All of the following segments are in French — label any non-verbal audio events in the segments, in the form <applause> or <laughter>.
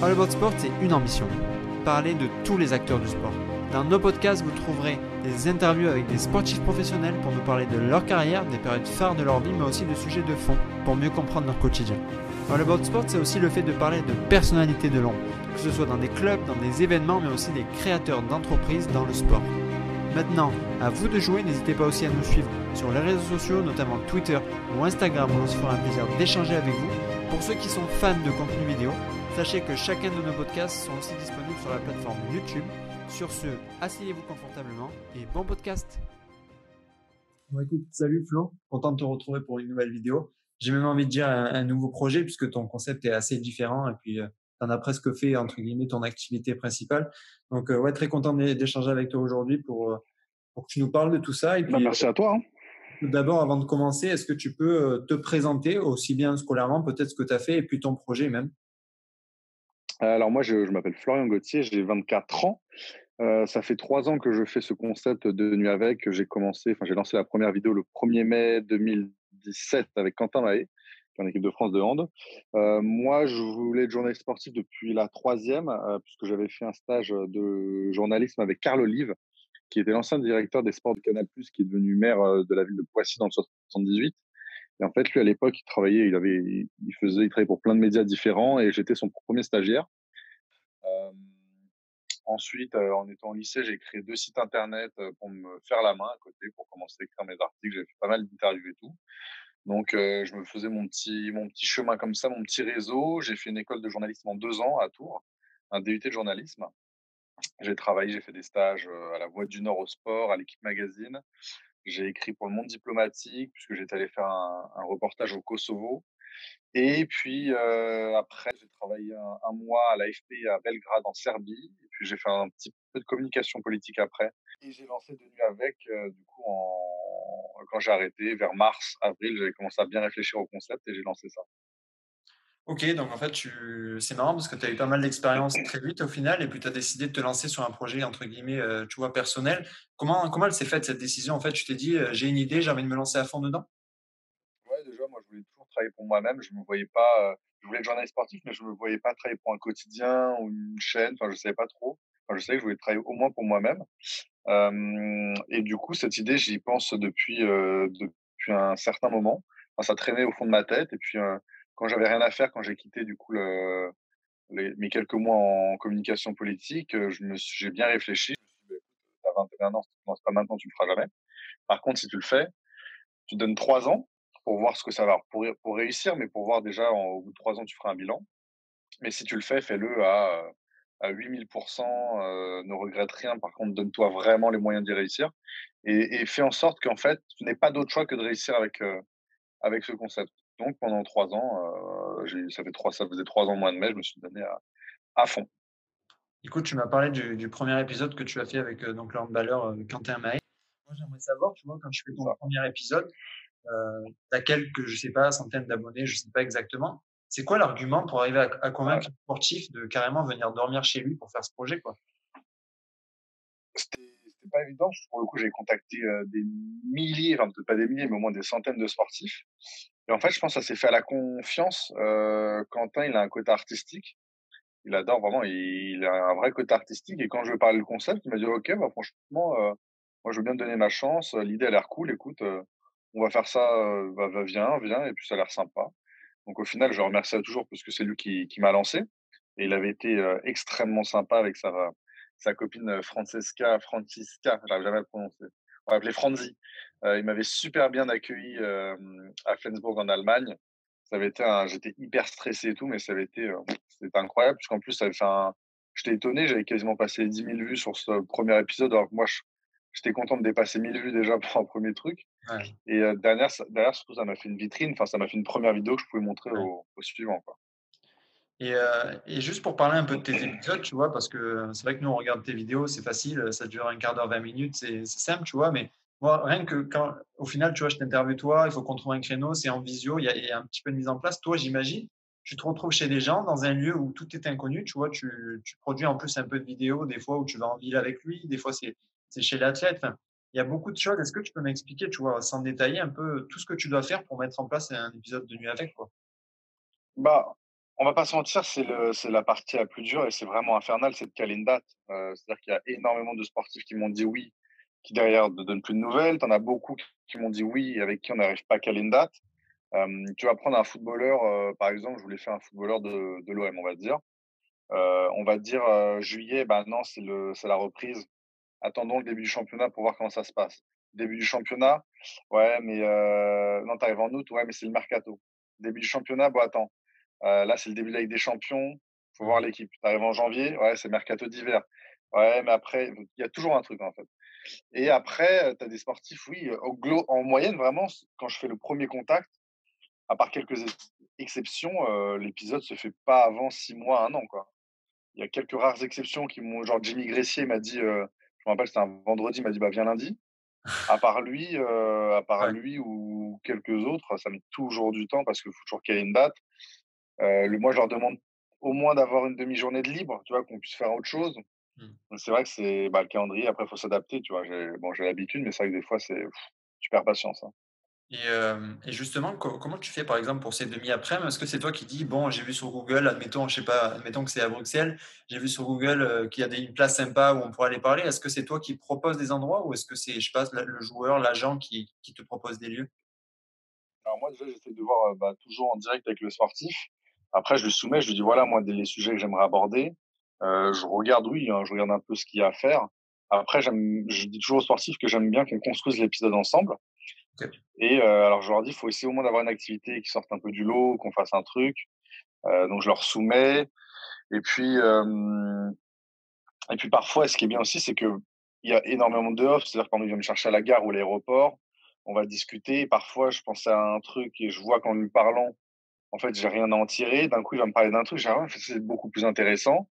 All About Sport, c'est une ambition. Parler de tous les acteurs du sport. Dans nos podcasts, vous trouverez des interviews avec des sportifs professionnels pour nous parler de leur carrière, des périodes phares de leur vie, mais aussi de sujets de fond pour mieux comprendre leur quotidien. All About Sport, c'est aussi le fait de parler de personnalités de l'ombre, que ce soit dans des clubs, dans des événements, mais aussi des créateurs d'entreprises dans le sport. Maintenant, à vous de jouer, n'hésitez pas aussi à nous suivre sur les réseaux sociaux, notamment Twitter ou Instagram, où on se fera un plaisir d'échanger avec vous. Pour ceux qui sont fans de contenu vidéo, sachez que chacun de nos podcasts sont aussi disponibles sur la plateforme YouTube. Sur ce, asseyez-vous confortablement et bon podcast. Bon écoute, salut Flo, content de te retrouver pour une nouvelle vidéo. J'ai même envie de dire un, nouveau projet puisque ton concept est assez différent et puis tu en as presque fait entre guillemets ton activité principale. Donc euh, ouais, très content d'échanger avec toi aujourd'hui pour, euh, pour que tu nous parles de tout ça. Et bah, merci à toi. Hein. D'abord, avant de commencer, est-ce que tu peux euh, te présenter aussi bien scolairement, peut-être ce que tu as fait et puis ton projet même? Alors moi, je, m'appelle Florian Gauthier, j'ai 24 ans. Euh, ça fait trois ans que je fais ce concept de Nuit avec. J'ai commencé, enfin j'ai lancé la première vidéo le 1er mai 2017 avec Quentin Mahé, qui est en équipe de France de hand. Euh, moi, je voulais être journaliste sportif depuis la troisième, puisque j'avais fait un stage de journalisme avec Carl Olive, qui était l'ancien directeur des sports de Canal+, qui est devenu maire euh, de la ville de Poissy dans le 78. Et en fait, lui, à l'époque, il travaillait, il avait, il faisait, il travaillait pour plein de médias différents et j'étais son premier stagiaire. Ensuite, en étant au lycée, j'ai créé deux sites internet pour me faire la main à côté, pour commencer à écrire mes articles. J'ai fait pas mal d'interviews et tout. Donc, je me faisais mon petit, mon petit chemin comme ça, mon petit réseau. J'ai fait une école de journalisme en deux ans à Tours, un DUT de journalisme. J'ai travaillé, j'ai fait des stages à la Voix du Nord au sport, à l'équipe magazine. J'ai écrit pour le monde diplomatique, puisque j'étais allé faire un, reportage au Kosovo. Et puis après, j'ai travaillé un, mois à l'AFP à Belgrade en Serbie. Et puis j'ai fait un petit peu de communication politique après. Et j'ai lancé De Nuit avec, du coup, quand j'ai arrêté, vers mars, avril, j'avais commencé à bien réfléchir au concept et j'ai lancé ça. Ok, donc en fait, c'est marrant parce que tu as eu pas mal d'expérience très vite au final et puis tu as décidé de te lancer sur un projet, entre guillemets, euh, tu vois, personnel. Comment, comment elle s'est faite cette décision? En fait, tu t'es dit, euh, j'ai une idée, j'ai envie de me lancer à fond dedans? Ouais, déjà, moi, je voulais toujours travailler pour moi-même. Je me voyais pas, euh, je voulais être journaliste sportif, mais je me voyais pas travailler pour un quotidien ou une chaîne. Enfin, je savais pas trop. Enfin, je savais que je voulais travailler au moins pour moi-même. et du coup, cette idée, j'y pense depuis, depuis un certain moment. Enfin, ça traînait au fond de ma tête et puis quand j'avais rien à faire, quand j'ai quitté du coup le, les, mes quelques mois en communication politique, j'ai bien réfléchi. Je me suis dit, bah, écoute, t'as 21 ans, tu ne pas maintenant, tu le feras jamais. Par contre, si tu le fais, tu donnes trois ans pour voir ce que ça va pour, pour réussir, mais pour voir déjà au bout de trois ans, tu feras un bilan. Mais si tu le fais, fais-le à, à 8000%, euh, ne regrette rien. Par contre, donne-toi vraiment les moyens d'y réussir et, fais en sorte qu'en fait, tu n'aies pas d'autre choix que de réussir avec, avec ce concept. Donc pendant trois ans, euh, ça, fait trois, ça faisait trois ans moins de mai, je me suis donné à, à fond. Écoute, tu m'as parlé du, premier épisode que tu as fait avec euh, donc euh, Quentin Maé. Moi, j'aimerais savoir, tu vois, quand tu fais ton premier épisode, euh, tu as quelques, je sais pas, centaines d'abonnés, je sais pas exactement. C'est quoi l'argument pour arriver à, convaincre un sportif de carrément venir dormir chez lui pour faire ce projet, quoi? C'était pas évident. Pour le coup, j'ai contacté euh, des milliers, enfin peut-être pas des milliers, mais au moins des centaines de sportifs. Et en fait, je pense que ça s'est fait à la confiance. Euh, Quentin, il a un côté artistique. Il adore vraiment, il, a un vrai côté artistique. Et quand je lui ai parlé du concept, il m'a dit Ok, bah, franchement, euh, moi, je veux bien te donner ma chance. L'idée a l'air cool. Écoute, euh, on va faire ça. Viens, viens. Et puis, ça a l'air sympa. Donc, au final, je le remercie toujours parce que c'est lui qui, m'a lancé. Et il avait été extrêmement sympa avec sa, copine Francesca, Francisca, j'arrive jamais à le. On va Franzi. Il m'avait super bien accueilli à Flensburg en Allemagne. Ça avait été j'étais hyper stressé et tout, mais ça avait été, c'était incroyable, puisqu'en plus, ça avait fait un, j'étais étonné, j'avais quasiment passé 10 000 vues sur ce premier épisode, alors que moi, j'étais content de dépasser 1000 vues déjà <laughs> pour un premier truc. Et derrière, derrière, surtout, ça m'a fait une vitrine, enfin, ça m'a fait une première vidéo que je pouvais montrer au, au, suivant, quoi. Et, euh, et, juste pour parler un peu de tes épisodes, tu vois, parce que c'est vrai que nous, on regarde tes vidéos, c'est facile, ça dure un quart d'heure, 20 minutes, c'est simple, tu vois, mais rien que quand, au final, tu vois, je t'interviewe toi, il faut qu'on trouve un créneau, c'est en visio, il y, a, un petit peu de mise en place. Toi, j'imagine, tu te retrouves chez des gens dans un lieu où tout est inconnu, tu vois, tu, tu, produis en plus un peu de vidéos, des fois où tu vas en ville avec lui, des fois c'est chez l'athlète, il y a beaucoup de choses. Est-ce que tu peux m'expliquer, tu vois, sans détailler un peu tout ce que tu dois faire pour mettre en place un épisode de nuit avec, quoi? Bah, on va pas se mentir, c'est la partie la plus dure et c'est vraiment infernal, c'est de caler une date. C'est-à-dire qu'il y a énormément de sportifs qui m'ont dit oui, qui derrière ne donnent plus de nouvelles. Tu en as beaucoup qui m'ont dit oui, avec qui on n'arrive pas à caler une date. tu vas prendre un footballeur, par exemple, je voulais faire un footballeur de, de l'OM, on va dire. on va dire juillet, ben non, c'est la reprise. Attendons le début du championnat pour voir comment ça se passe. Début du championnat, ouais, mais non, tu arrives en août, ouais, mais c'est le mercato. Début du championnat, bon, attends. là, c'est le début de la Ligue des Champions. faut voir l'équipe. Tu arrives en janvier, ouais, c'est mercato d'hiver. Ouais, mais après, il y a toujours un truc, en fait. Et après, tu as des sportifs, oui, en moyenne, vraiment, quand je fais le premier contact, à part quelques exceptions, l'épisode se fait pas avant six mois, un an, quoi. Il y a quelques rares exceptions qui m'ont, genre Jimmy Gressier m'a dit, je me rappelle, c'était un vendredi, il m'a dit, bah, viens lundi. À <laughs> part lui, à part lui ou quelques autres, ça met toujours du temps parce qu'il faut toujours qu'il y ait une date. le, moi, je leur demande au moins d'avoir une demi-journée de libre, tu vois, qu'on puisse faire autre chose. Mmh. C'est vrai que c'est bah, le calendrier, après, il faut s'adapter, tu vois. J'ai bon, l'habitude, mais c'est vrai que des fois, c'est tu perds patience. Hein. Et, et, justement, comment tu fais par exemple pour ces demi-après Est-ce que c'est toi qui dis, bon, j'ai vu sur Google, admettons, je sais pas, admettons que c'est à Bruxelles, j'ai vu sur Google qu'il y a une place sympa où on pourrait aller parler. Est-ce que c'est toi qui proposes des endroits ou est-ce que c'est, je passe, le joueur, l'agent qui, qui, te propose des lieux? Alors moi, déjà, j'essaie de voir bah, toujours en direct avec le sportif. Après, je lui soumets, je lui dis, voilà, moi, les sujets que j'aimerais aborder. Euh, je regarde, oui, hein, je regarde un peu ce qu'il y a à faire. Après, je dis toujours aux sportifs que j'aime bien qu'on construise l'épisode ensemble. Et euh, alors, je leur dis, il faut essayer au moins d'avoir une activité qui sorte un peu du lot, qu'on fasse un truc. Euh, donc, je leur soumets. Et puis, et puis parfois, ce qui est bien aussi, c'est que il y a énormément de off. C'est-à-dire quand il vient me chercher à la gare ou à l'aéroport, on va discuter. Et parfois, je pense à un truc et je vois qu'en lui parlant, en fait, j'ai rien à en tirer. D'un coup, il va me parler d'un truc. J'ai ah, c'est beaucoup plus intéressant.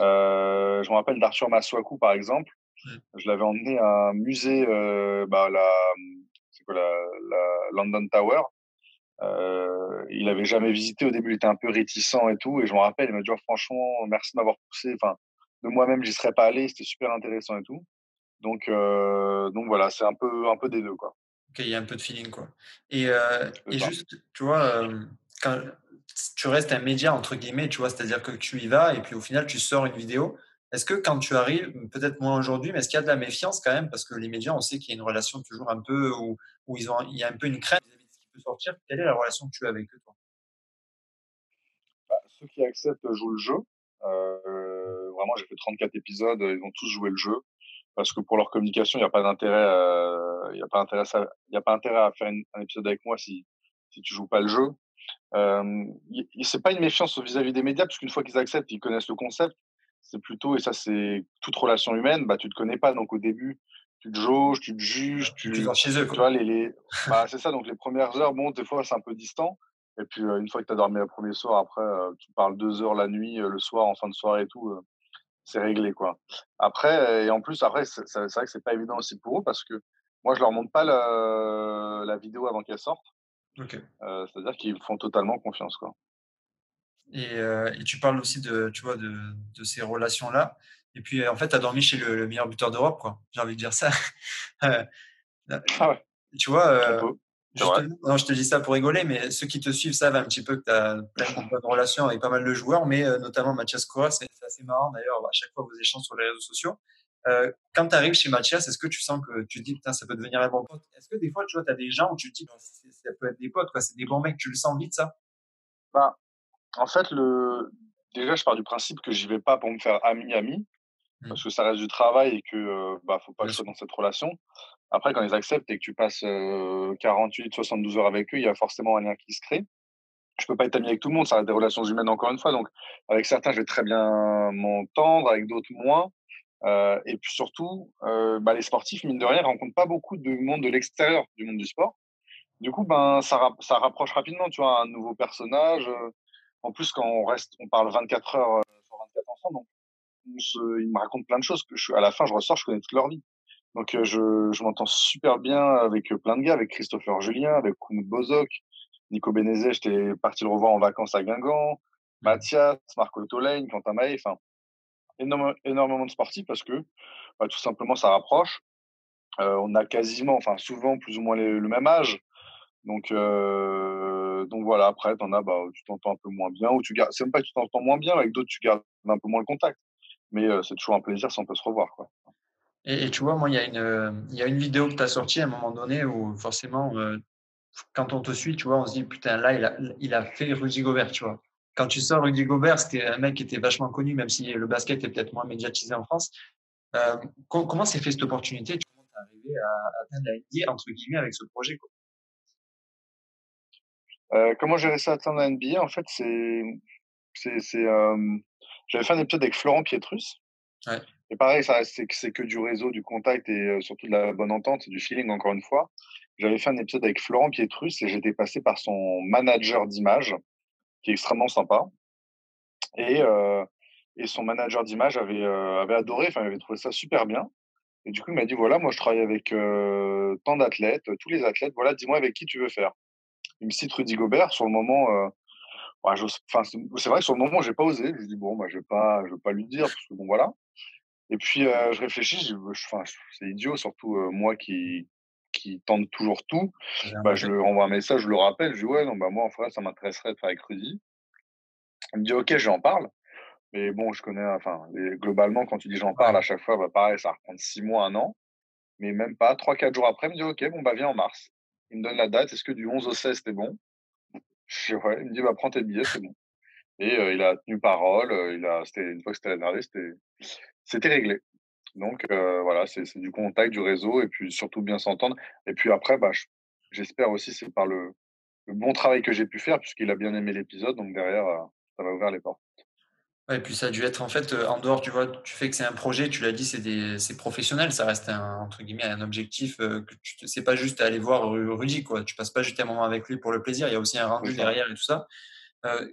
Euh, je me rappelle d'Arthur Maswaku, par exemple. Je l'avais emmené à un musée, euh, bah, la, quoi, la, la, London Tower. Euh, il avait jamais visité. Au début, il était un peu réticent et tout. Et je me rappelle, il m'a dit oh, franchement, merci de m'avoir poussé. Enfin, de moi-même, j'y serais pas allé. C'était super intéressant et tout. Donc, donc voilà, c'est un peu, un peu des deux, quoi. Ok, il y a un peu de feeling, quoi. Et, et juste, tu vois, quand, tu restes un média entre guillemets, tu vois, c'est-à-dire que tu y vas et puis au final tu sors une vidéo. Est-ce que quand tu arrives, peut-être moins aujourd'hui, mais est-ce qu'il y a de la méfiance quand même? Parce que les médias, on sait qu'il y a une relation toujours un peu où, où ils ont, il y a un peu une crainte. Quelle est la relation que tu as avec eux, toi? Bah, Ceux qui acceptent jouent le jeu. Euh, vraiment, j'ai fait 34 épisodes, ils ont tous joué le jeu parce que pour leur communication, il n'y a pas d'intérêt, a à faire un épisode avec moi si si tu joues pas le jeu. Euh, c'est pas une méfiance vis-à-vis des médias, parce qu'une fois qu'ils acceptent, ils connaissent le concept. C'est plutôt, et ça c'est toute relation humaine, bah tu te connais pas, donc au début, tu te jauges, tu te juges, tu, tu chez eux. Tu vois, les, les... bah, c'est ça, donc les premières heures, bon, des fois c'est un peu distant. Et puis une fois que tu as dormi le premier soir, après, tu parles deux heures la nuit, le soir, en fin de soirée et tout, c'est réglé quoi. Après, et en plus, après, c'est vrai que c'est pas évident aussi pour eux parce que moi, je leur montre pas la, la vidéo avant qu'elle sorte. Euh, c'est-à-dire qu'ils font totalement confiance. Quoi. Et, euh, et, tu parles aussi de, tu vois, de, de ces relations-là. Et puis, en fait, tu as dormi chez le, meilleur buteur d'Europe, quoi. J'ai envie de dire ça. <laughs> Euh, <laughs> ah ouais. Tu vois, non, je te dis ça pour rigoler, mais ceux qui te suivent savent un petit peu que tu as plein de bonnes relations avec pas mal de joueurs, mais notamment Mathias Cora, c'est assez marrant d'ailleurs, à chaque fois vos échanges sur les réseaux sociaux. Euh, quand tu arrives chez Mathias, est-ce que tu sens que tu te dis, putain, ça peut devenir un bon pote? Est-ce que des fois, tu vois, tu as des gens où tu te dis, ça peut être des potes, quoi, c'est des bons mecs, tu le sens vite, ça? Bah, En fait, le... déjà, je pars du principe que j'y vais pas pour me faire ami-ami, mmh. parce que ça reste du travail et que euh, bah, faut pas que je sois dans cette relation. Après, quand ils acceptent et que tu passes 48, 72 heures avec eux, il y a forcément un lien qui se crée. Je peux pas être ami avec tout le monde, ça reste des relations humaines encore une fois. Donc, avec certains, je vais très bien m'entendre, avec d'autres moins. Euh, et puis surtout, euh, bah, les sportifs, mine de rien, rencontrent pas beaucoup de monde de l'extérieur du monde du sport. Du coup, ben, ça, ça rapproche rapidement, tu vois, un nouveau personnage. Euh. En plus, quand on reste, on parle 24 heures sur 24 ensemble, donc ils me racontent plein de choses que je, à la fin, je ressors, je connais toute leur vie. Donc, je, je m'entends super bien avec plein de gars, avec Christopher Julien, avec Koumou Bozok, Nico Benezet, j'étais parti le revoir en vacances à Guingamp, mmh. Mathias, Marco Tolaine, Quentin Maé, enfin, énormément, de sportifs parce que bah, tout simplement ça rapproche. On a quasiment, enfin souvent plus ou moins le même âge. Donc, voilà, après, t'en as, bah, tu t'entends un peu moins bien, ou tu gardes, c'est même pas que tu t'entends moins bien, avec d'autres, tu gardes un peu moins le contact. Mais c'est toujours un plaisir si on peut se revoir. Et, tu vois, moi, il y, a une, vidéo que tu as sortie à un moment donné où forcément, quand on te suit, tu vois, on se dit, putain, là, il a, il a fait Rudy Gobert, tu vois. Quand tu sors Rudy Gobert, c'était un mec qui était vachement connu, même si le basket est peut-être moins médiatisé en France. Euh, comment s'est fait cette opportunité? Comment es arrivé à atteindre la NBA, entre guillemets, avec ce projet quoi euh, Comment j'ai réussi à atteindre la NBA En fait, c'est. euh, J'avais fait un épisode avec Florent Pietrus. Ouais. Et pareil, c'est que du réseau, du contact et euh, surtout de la bonne entente, du feeling, encore une fois. J'avais fait un épisode avec Florent Pietrus et j'étais passé par son manager d'image, qui est extrêmement sympa. Et, euh, et son manager d'image avait, euh, avait adoré, enfin, il avait trouvé ça super bien. Et du coup, il m'a dit voilà, moi, je travaille avec euh, tant d'athlètes, tous les athlètes, voilà, dis-moi avec qui tu veux faire. Il me cite Rudy Gobert. Sur le moment, ouais, c'est vrai que sur le moment, j'ai pas osé. Je dis bon, bah, je vais pas, je vais pas lui dire parce que bon, voilà. Et puis, je réfléchis, c'est idiot, surtout moi qui, qui tente toujours tout. Bah, je lui envoie un message, je le rappelle, je dis ouais, non, bah, moi, en vrai, ça m'intéresserait de faire avec Rudy. Il me dit ok, j'en parle. Mais bon, je connais, enfin, globalement, quand tu dis j'en parle à chaque fois, bah, pareil, ça va reprendre six mois, un an. Mais même pas, trois, quatre jours après, il me dit ok, bon, bah, viens en mars. Il me donne la date, est-ce que du 11 au 16, c'était bon? <laughs> Je dis, ouais, il me dit bah, prends tes billets, c'est bon. Et euh, il a tenu parole, il a, c'était, une fois que c'était la dernière, c'était, c'était réglé. Donc euh, voilà, c'est du contact, du réseau, et puis surtout bien s'entendre. Et puis après, bah, j'espère aussi c'est par le, le, bon travail que j'ai pu faire, puisqu'il a bien aimé l'épisode, donc derrière, euh, ça va ouvrir les portes. Ouais, et puis ça a dû être en fait en dehors, tu vois, tu fais que c'est un projet, tu l'as dit, c'est professionnel, ça reste un, entre guillemets un objectif que tu c'est pas juste aller voir Rudy quoi, tu passes pas juste un moment avec lui pour le plaisir, il y a aussi un rendu derrière et tout ça. Euh,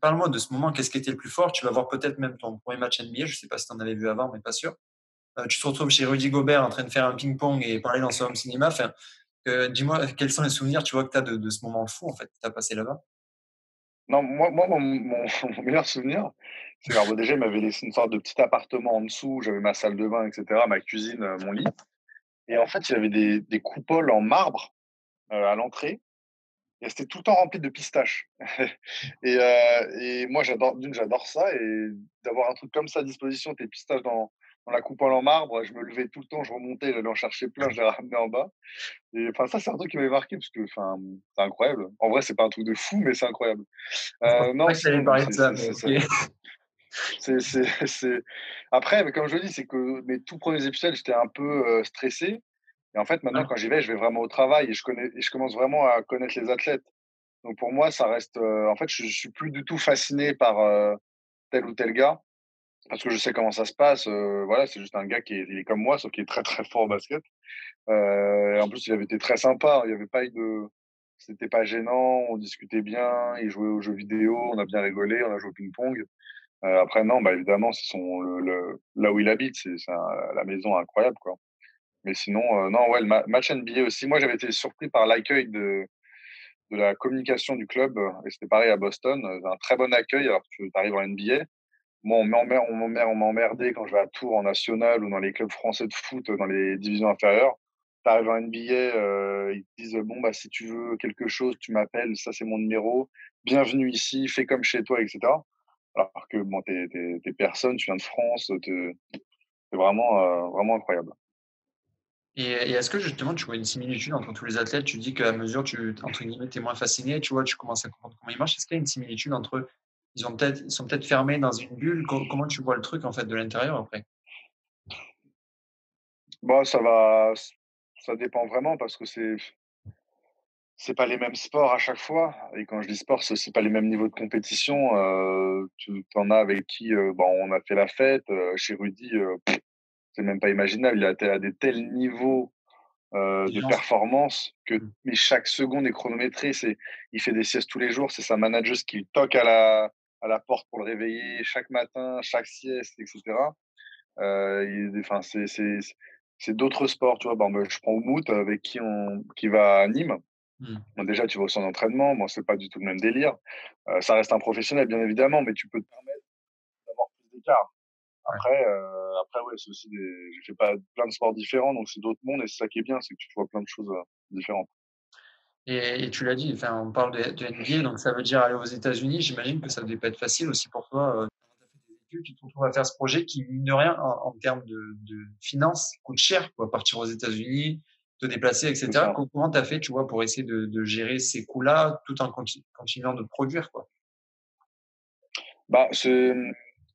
Parle-moi de ce moment, qu'est-ce qui était le plus fort? Tu vas voir peut-être même ton premier match NBA, je sais pas si tu en avais vu avant, mais pas sûr. Euh, tu te retrouves chez Rudy Gobert en train de faire un ping-pong et parler dans son cinéma. Enfin, Dis-moi, quels sont les souvenirs tu vois, que tu as de, ce moment fou en fait, que tu as passé là-bas? Non, moi, <laughs> mon, meilleur souvenir, c'est que déjà, il m'avait laissé une sorte de petit appartement en dessous, j'avais ma salle de bain, etc., ma cuisine, euh, mon lit. Et en fait, il y avait des, des coupoles en marbre euh, à l'entrée et c'était tout le temps rempli de pistaches. <laughs> et, et, moi, j'adore, d'une, j'adore ça. Et d'avoir un truc comme ça à disposition, tes pistaches dans, dans la coupole en marbre, je me levais tout le temps, je remontais, j'allais en chercher plein, je les ramenais en bas. Et enfin, ça, c'est un truc qui m'avait marqué parce que enfin, c'est incroyable. En vrai, c'est pas un truc de fou, mais c'est incroyable. Euh, non, c'est, c'est, c'est, Après, comme je le dis, c'est que mes tout premiers épisodes, j'étais un peu euh, stressé. Et en fait, maintenant, quand j'y vais, je vais vraiment au travail et je, connais, et je commence vraiment à connaître les athlètes. Donc pour moi, ça reste. Euh, en fait, je, ne suis plus du tout fasciné par tel ou tel gars parce que je sais comment ça se passe. Euh, voilà, c'est juste un gars qui est, il est comme moi, sauf qu'il est très très fort au basket. et en plus, il avait été très sympa. Il n'y avait pas eu de. C'était pas gênant. On discutait bien. Il jouait aux jeux vidéo. On a bien rigolé. On a joué au ping-pong. après, non, bah évidemment, c'est son le, là où il habite, c'est la maison incroyable, quoi. Mais sinon, euh, non, ouais, le match NBA aussi. Moi, j'avais été surpris par l'accueil de, de la communication du club. Et c'était pareil à Boston. Un très bon accueil alors que tu arrives en NBA. Moi, on m'a emmerdé quand je vais à Tours en national ou dans les clubs français de foot dans les divisions inférieures. Tu arrives en NBA, euh, ils te disent Bon, bah, si tu veux quelque chose, tu m'appelles, ça c'est mon numéro. Bienvenue ici, fais comme chez toi, etc. Alors que bon, t'es, es, personne, tu viens de France, c'est vraiment, euh, vraiment incroyable. Et, est-ce que justement tu vois une similitude entre tous les athlètes? Tu dis qu'à mesure tu entre guillemets es moins fasciné, tu vois, tu commences à comprendre comment ils marchent. Est-ce qu'il y a une similitude entre Ils ont peut-être, sont peut-être fermés dans une bulle. Comment tu vois le truc en fait de l'intérieur après? Bon, ça va, ça dépend vraiment parce que c'est c'est pas les mêmes sports à chaque fois. Et quand je dis sport, c'est aussi pas les mêmes niveaux de compétition. Euh, tu en as avec qui, euh, bon, on a fait la fête. Euh, chez Rudy, c'est même pas imaginable. Il a à des tels niveaux de performance que mmh. mais chaque seconde est chronométrée. C'est, il fait des siestes tous les jours. C'est sa manager qui toque à la, à la porte pour le réveiller chaque matin, chaque sieste, etc. Euh, enfin, c'est, c'est, c'est d'autres sports. Tu vois, bon, je prends Oumout avec qui on, qui va à Nîmes. Mmh. déjà, tu vas au centre d'entraînement. Bon, c'est pas du tout le même délire. Euh, ça reste un professionnel, bien évidemment, mais tu peux te permettre d'avoir plus d'écart. Après, euh, après ouais, c'est aussi des. Je fais pas plein de sports différents, donc c'est d'autres mondes et c'est ça qui est bien, c'est que tu vois plein de choses euh, différentes. Et, tu l'as dit, enfin, on parle de, de, NBA, donc ça veut dire aller aux États-Unis. J'imagine que ça ne devait pas être facile aussi pour toi. Euh, tu te retrouves à faire ce projet qui, mine de rien, en, termes de, de, finances, coûte cher. Pour partir aux États-Unis, te déplacer, etc. Comment tu as fait, tu vois, pour essayer de, de gérer ces coûts-là tout en continuant de produire, quoi? Bah, c'est,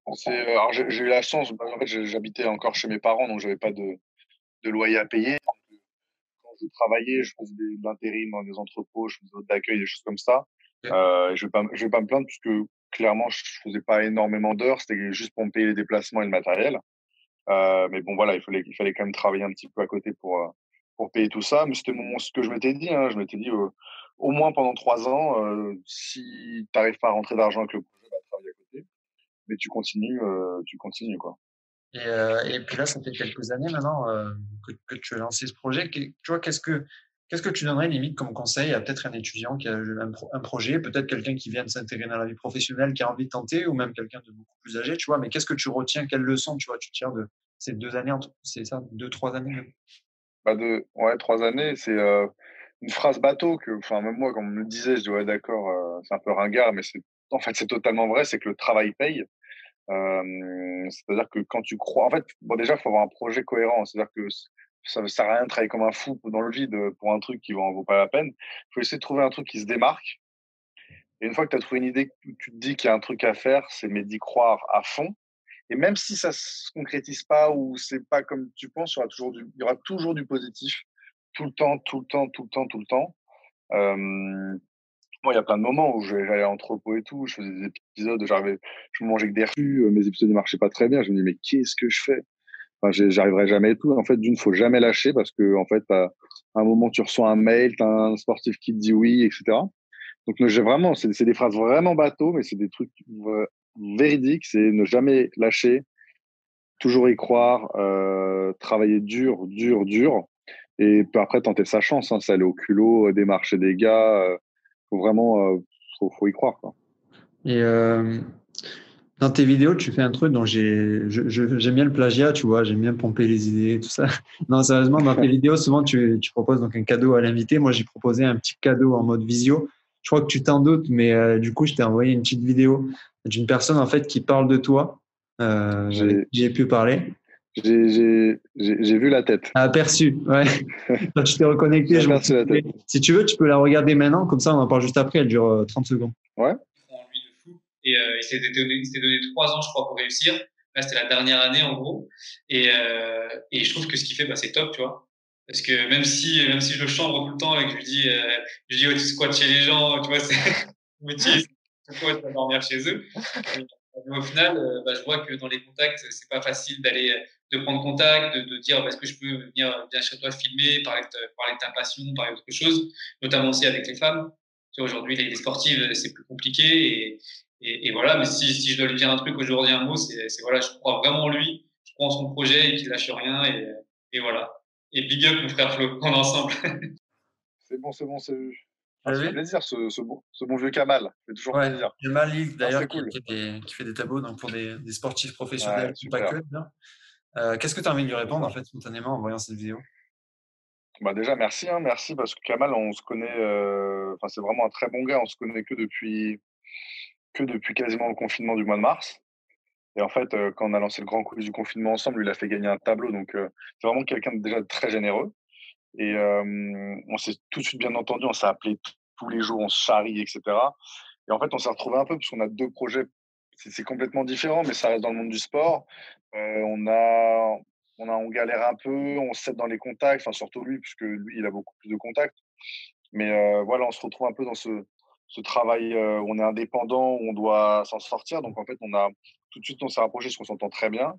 alors j'ai eu la chance, en fait, j'habitais encore chez mes parents, donc j'avais pas de, de loyer à payer. Quand je faisais de l'intérim dans des entrepôts, je faisais d'accueil, des choses comme ça. Euh, je vais pas, je vais pas me plaindre puisque clairement, je faisais pas énormément d'heures, c'était juste pour me payer les déplacements et le matériel. Euh, mais bon, voilà, il fallait, il fallait quand même travailler un petit peu à côté pour, euh, pour payer tout ça. Mais c'était ce que je m'étais dit. Hein, je m'étais dit, euh, au moins pendant trois ans, euh, si tu n'arrives pas à rentrer d'argent avec le projet, bah, travailler à côté. Mais tu continues, tu continues, quoi. Et, et, puis là, ça fait quelques années maintenant que, que, tu as lancé ce projet. Tu vois, qu'est-ce que Qu'est-ce que tu donnerais limite comme conseil à peut-être un étudiant qui a un, projet, peut-être quelqu'un qui vient de s'intégrer dans la vie professionnelle, qui a envie de tenter, ou même quelqu'un de beaucoup plus âgé, tu vois, mais qu'est-ce que tu retiens, quelle leçon, tu vois, tu tires de ces deux années, c'est ça, deux, trois années? Même bah Ouais, trois années, c'est euh, une phrase bateau que, enfin, même moi, quand on me le disait, je dis, ouais, d'accord, euh, c'est un peu ringard, mais c'est, en fait, c'est totalement vrai, c'est que le travail paye. Euh, c'est-à-dire que quand tu crois, en fait, bon, déjà, il faut avoir un projet cohérent, c'est-à-dire que ça ne sert à rien de travailler comme un fou dans le vide pour un truc qui en vaut pas la peine. Il faut essayer de trouver un truc qui se démarque. Et une fois que tu as trouvé une idée, tu te dis qu'il y a un truc à faire, c'est d'y croire à fond. Et même si ça se concrétise pas ou c'est pas comme tu penses, il y aura toujours du, positif, tout le temps, tout le temps, tout le temps, tout le temps. Euh, moi, il y a plein de moments où j'allais à l'entrepôt et tout, je faisais des épisodes, j'arrivais, je mangeais que des refus, mes épisodes ne marchaient pas très bien. Je me dis mais qu'est-ce que je fais? Enfin, j'arriverai jamais et tout. En fait, d'une, faut jamais lâcher parce que, en fait, à un moment, tu reçois un mail, tu as un sportif qui te dit oui, etc. Donc, j'ai vraiment, c'est des phrases vraiment bateaux, mais c'est des trucs véridiques. C'est ne jamais lâcher, toujours y croire, euh, travailler dur, dur, dur. Et après, tenter sa chance. Hein, aller au culot, démarcher des gars. Euh, faut vraiment, euh, faut, faut, y croire. Quoi. Et euh, dans tes vidéos, tu fais un truc dont j'ai, j'aime bien le plagiat, tu vois, j'aime bien pomper les idées, tout ça. <laughs> Non, sérieusement, dans tes <laughs> vidéos, souvent, tu, tu proposes donc un cadeau à l'invité. Moi, j'ai proposé un petit cadeau en mode visio. Je crois que tu t'en doutes, mais euh, du coup, je t'ai envoyé une petite vidéo d'une personne, en fait, qui parle de toi. Euh, j'ai pu parler. J'ai vu la tête. Ah, aperçu, ouais. <laughs> je t'ai reconnecté. Je la tête. Si tu veux, tu peux la regarder maintenant, comme ça on en parle juste après, elle dure 30 euh, secondes. Ouais. Et euh, il s'était donné, donné trois ans, je crois, pour réussir. Là, c'était la dernière année, en gros. Et, euh, et je trouve que ce qu'il fait, bah, c'est top, tu vois. Parce que même si, même si je le chambre tout le temps et que je lui dis, euh, je dis, ouais, tu squattes chez les gens, tu vois, <laughs> c'est métier, pourquoi tu vas dormir chez eux. Mais au final, euh, bah, je vois que dans les contacts, c'est pas facile d'aller, de prendre contact, de, de dire, est-ce que je peux venir, venir chez toi filmer, parler de, parler de ta passion, parler d'autre chose, notamment aussi avec les femmes. Aujourd'hui, les, les sportives, c'est plus compliqué et, et, et, voilà, mais si, si, je dois lui dire un truc aujourd'hui, un mot, c'est voilà, je crois vraiment en lui, je crois en son projet et qu'il lâche rien. Et, et, voilà. Et big up, mon frère Flo, <laughs> on est ensemble. c'est bon, c'est bon, c'est ah, ça fait plaisir, ce, ce, bon, ce, bon, vieux Kamal. Ça fait toujours ouais, plaisir. Kamal d'ailleurs, qui, qui, fait des tableaux donc, pour des, des sportifs professionnels, ouais, pas que. Euh, Qu'est-ce que tu as envie de lui répondre en fait, spontanément en voyant cette vidéo? Bah déjà merci hein, merci parce que Kamal on se connaît euh, enfin c'est vraiment un très bon gars on se connaît que depuis que depuis quasiment le confinement du mois de mars. Et en fait, euh, quand on a lancé le grand coup du confinement ensemble, il a fait gagner un tableau. Donc, c'est vraiment quelqu'un de déjà très généreux. Et on s'est tout de suite bien entendu, on s'est appelé tous les jours, on se charrie, etc. Et en fait, on s'est retrouvé un peu parce qu'on a deux projets, c'est complètement différent, mais ça reste dans le monde du sport. on a, on a, on galère un peu, on s'aide dans les contacts, enfin surtout lui, puisque lui, il a beaucoup plus de contacts. Mais voilà, on se retrouve un peu dans ce, travail, euh, on est indépendant, on doit s'en sortir. Donc en fait, on a tout de suite on s'est rapproché parce qu'on s'entend très bien.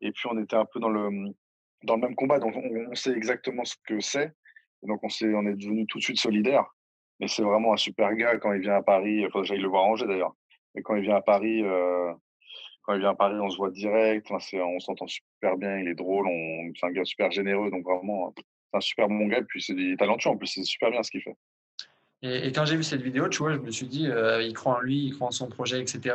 Et puis on était un peu dans le dans le même combat, donc on, sait exactement ce que c'est. Donc on s'est on est devenu tout de suite solidaire. Mais c'est vraiment un super gars quand il vient à Paris. Il faut que j'aille le voir ranger d'ailleurs. Mais quand il vient à Paris, euh, quand il vient à Paris, on se voit direct. On s'entend super bien. Il est drôle. C'est un gars super généreux. Donc vraiment, c'est un super bon gars. Et puis c'est talentueux en plus. C'est super bien ce qu'il fait. Et, quand j'ai vu cette vidéo, tu vois, je me suis dit, euh, il croit en lui, il croit en son projet, etc.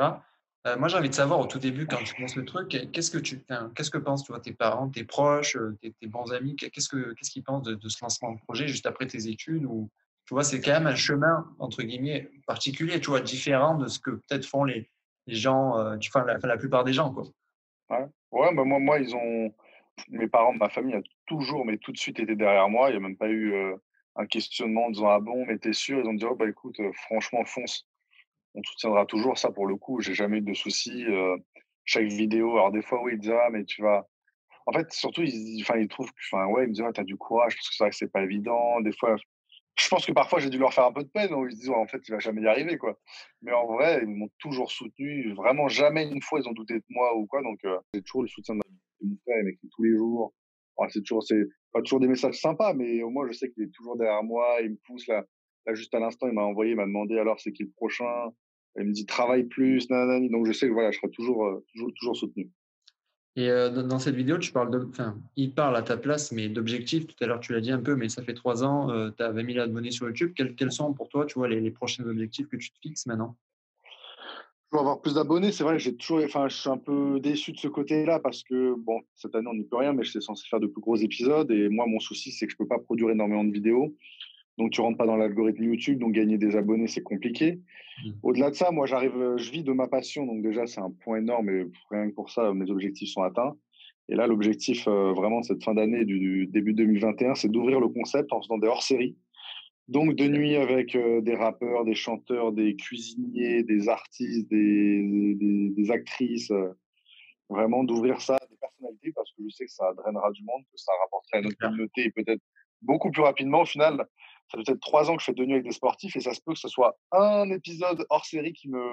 Euh, moi, j'ai envie de savoir au tout début, quand tu lances le truc, qu'est-ce que tu, qu'est-ce que pensent, tu vois, tes parents, tes proches, tes, bons amis, qu'est-ce que, qu'est-ce qu'ils pensent de, ce lancement de projet juste après tes études ou tu vois, c'est quand même un chemin, entre guillemets, particulier, tu vois, différent de ce que peut-être font les, gens, euh, enfin, la, plupart des gens, quoi. Ouais, bah moi, moi, ils ont, mes parents, ma famille a toujours, mais tout de suite été derrière moi. Il n'y a même pas eu euh, un questionnement en disant, ah bon, mais t'es sûr? Ils ont dit, oh, bah écoute, euh, franchement, fonce. On soutiendra toujours. Ça, pour le coup, j'ai jamais eu de soucis. chaque vidéo, alors des fois, oui, ils disent, ah, mais tu vas, en fait, surtout, ils, ils trouvent enfin, ouais, ils me disent, ah, t'as du courage, parce que c'est vrai que c'est pas évident. Des fois, je pense que parfois, j'ai dû leur faire un peu de peine, où ils se disent, en fait, il va jamais y arriver, quoi. Mais en vrai, ils m'ont toujours soutenu. Vraiment, jamais une fois, ils ont douté de moi ou quoi. Donc, euh, c'est toujours le soutien de mon frère, il tous les jours. c'est toujours, c'est pas toujours des messages sympas, mais au moins, je sais qu'il est toujours derrière moi, il me pousse là. Là, juste à l'instant, il m'a envoyé, il m'a demandé alors c'est qui le prochain? Il me dit travaille plus, nanani. Donc je sais que voilà, je serai toujours, euh, toujours, toujours soutenu. Et euh, dans cette vidéo, tu parles de, enfin, il parle à ta place, mais d'objectifs. Tout à l'heure, tu l'as dit un peu, mais ça fait trois ans, euh, tu as 20 000 abonnés sur YouTube. Quels, sont pour toi, tu vois, les, prochains objectifs que tu te fixes maintenant? Veux avoir plus d'abonnés. C'est vrai j'ai toujours, enfin, je suis un peu déçu de ce côté-là parce que bon, cette année, on n'y peut rien, mais je suis censé faire de plus gros épisodes. Et moi, mon souci, c'est que je peux pas produire énormément de vidéos. Donc, tu rentres pas dans l'algorithme YouTube, donc gagner des abonnés, c'est compliqué. Mmh. Au-delà de ça, moi, j'arrive, euh, je vis de ma passion, donc déjà, c'est un point énorme. Et rien que pour ça, mes objectifs sont atteints. Et là, l'objectif euh, vraiment cette fin d'année, du, début 2021, c'est d'ouvrir le concept en faisant des hors-séries. Donc, de nuit avec euh, des rappeurs, des chanteurs, des cuisiniers, des artistes, des, des, des actrices. vraiment d'ouvrir ça à des personnalités parce que je sais que ça drainera du monde, que ça rapporterait à notre communauté et peut-être beaucoup plus rapidement au final ça fait peut-être trois ans que je fais de nuit avec des sportifs et ça se peut que ce soit un épisode hors série qui me,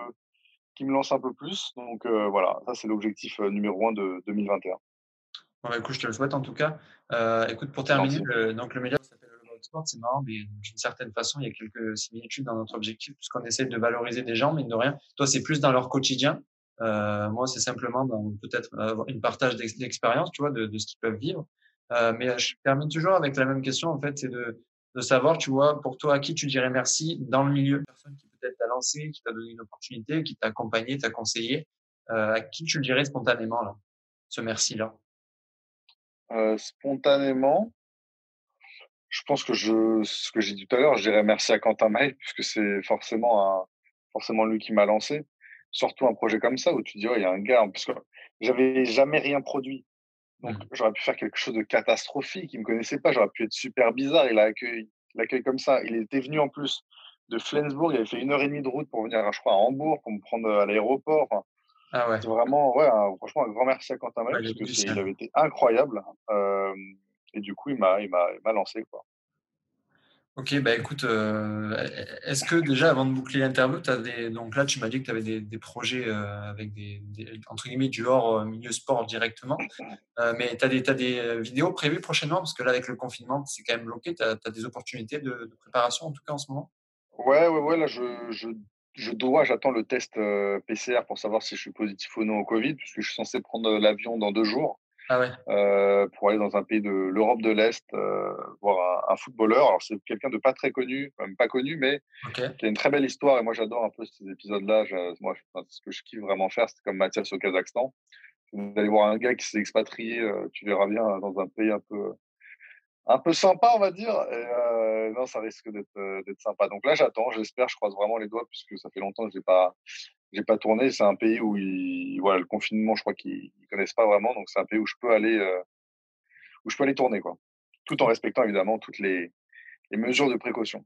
qui me lance un peu plus. Donc euh, voilà, ça c'est l'objectif euh, numéro un de 2021. Bon, bah, écoute, je te le souhaite en tout cas. Euh, écoute, pour terminer, le, donc le média s'appelle le Sport, c'est marrant, mais d'une certaine façon, il y a quelques similitudes dans notre objectif, puisqu'on essaie de valoriser des gens, mais de rien. Toi, c'est plus dans leur quotidien. Euh, moi, c'est simplement peut-être une partage d'expérience, tu vois, de, de ce qu'ils peuvent vivre. Euh, mais je termine toujours avec la même question, en fait, c'est de de savoir, tu vois, pour toi, à qui tu dirais merci dans le milieu, personne qui peut-être t'a lancé, qui t'a donné une opportunité, qui t'a accompagné, t'a conseillé, euh, à qui tu le dirais spontanément, là, ce merci-là? Euh, Spontanément, je pense que je, ce que j'ai dit tout à l'heure, je dirais merci à Quentin Mail, puisque c'est forcément, forcément lui qui m'a lancé. Surtout un projet comme ça, où tu dis, oh, il y a un gars, parce que j'avais jamais rien produit. Donc, mmh. j'aurais pu faire quelque chose de catastrophique. Il me connaissait pas. J'aurais pu être super bizarre. Il a accueilli l'accueil comme ça. Il était venu en plus de Flensburg. Il avait fait une heure et demie de route pour venir, je crois, à Hambourg, pour me prendre à l'aéroport. ah ouais. vraiment, ouais, franchement, un grand merci à Quentin Maille, parce qu'il avait été incroyable. Euh, et du coup, il m'a, il m'a, lancé, quoi. Ok, bah écoute, euh, est-ce que déjà avant de boucler l'interview, tu as des. Donc là, tu m'as dit que tu avais des, projets euh, avec des, entre guillemets, du hors euh, milieu sport directement. mais tu as, as, des vidéos prévues prochainement? Parce que là, avec le confinement, c'est quand même bloqué. Tu as, des opportunités de, de, préparation en tout cas en ce moment? Ouais, ouais, ouais. Là, je, je, je dois, j'attends le test PCR pour savoir si je suis positif ou non au Covid, puisque je suis censé prendre l'avion dans deux jours. Ah ouais. euh, pour aller dans un pays de l'Europe de l'Est, euh, voir un, un, footballeur. Alors c'est quelqu'un de pas très connu, même pas connu, mais qui a une très belle histoire. Et moi j'adore un peu ces épisodes-là. Moi, ce que je kiffe vraiment faire, c'est comme Mathias au Kazakhstan. Vous allez voir un gars qui s'est expatrié, euh, tu verras bien dans un pays un peu un peu sympa, on va dire. Et non, ça risque d'être sympa. Donc là, j'attends, j'espère, je croise vraiment les doigts puisque ça fait longtemps que j'ai pas j'ai pas tourné. C'est un pays où ils, voilà, le confinement, je crois qu'ils connaissent pas vraiment. Donc c'est un pays où je peux aller, euh, où je peux aller tourner, quoi. Tout en respectant évidemment toutes les, les mesures de précaution.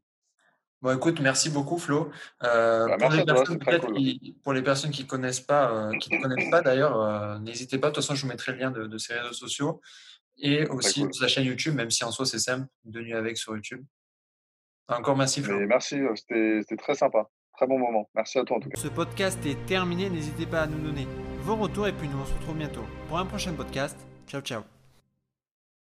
Bon, écoute, merci beaucoup, Flo. Euh, bah, pour, les personnes, qui, pour, les personnes, qui connaissent pas, euh, qui ne connaissent pas d'ailleurs, n'hésitez pas. De toute façon, je vous mettrai le lien de, de ces réseaux sociaux et aussi de sa chaîne YouTube, même si en soi c'est simple, de nuit avec sur YouTube. Encore merci, Flo. merci, c'était très sympa très bon moment. Merci à toi en tout cas. Ce podcast est terminé. N'hésitez pas à nous donner vos retours et puis nous on se retrouve bientôt pour un prochain podcast. Ciao ciao.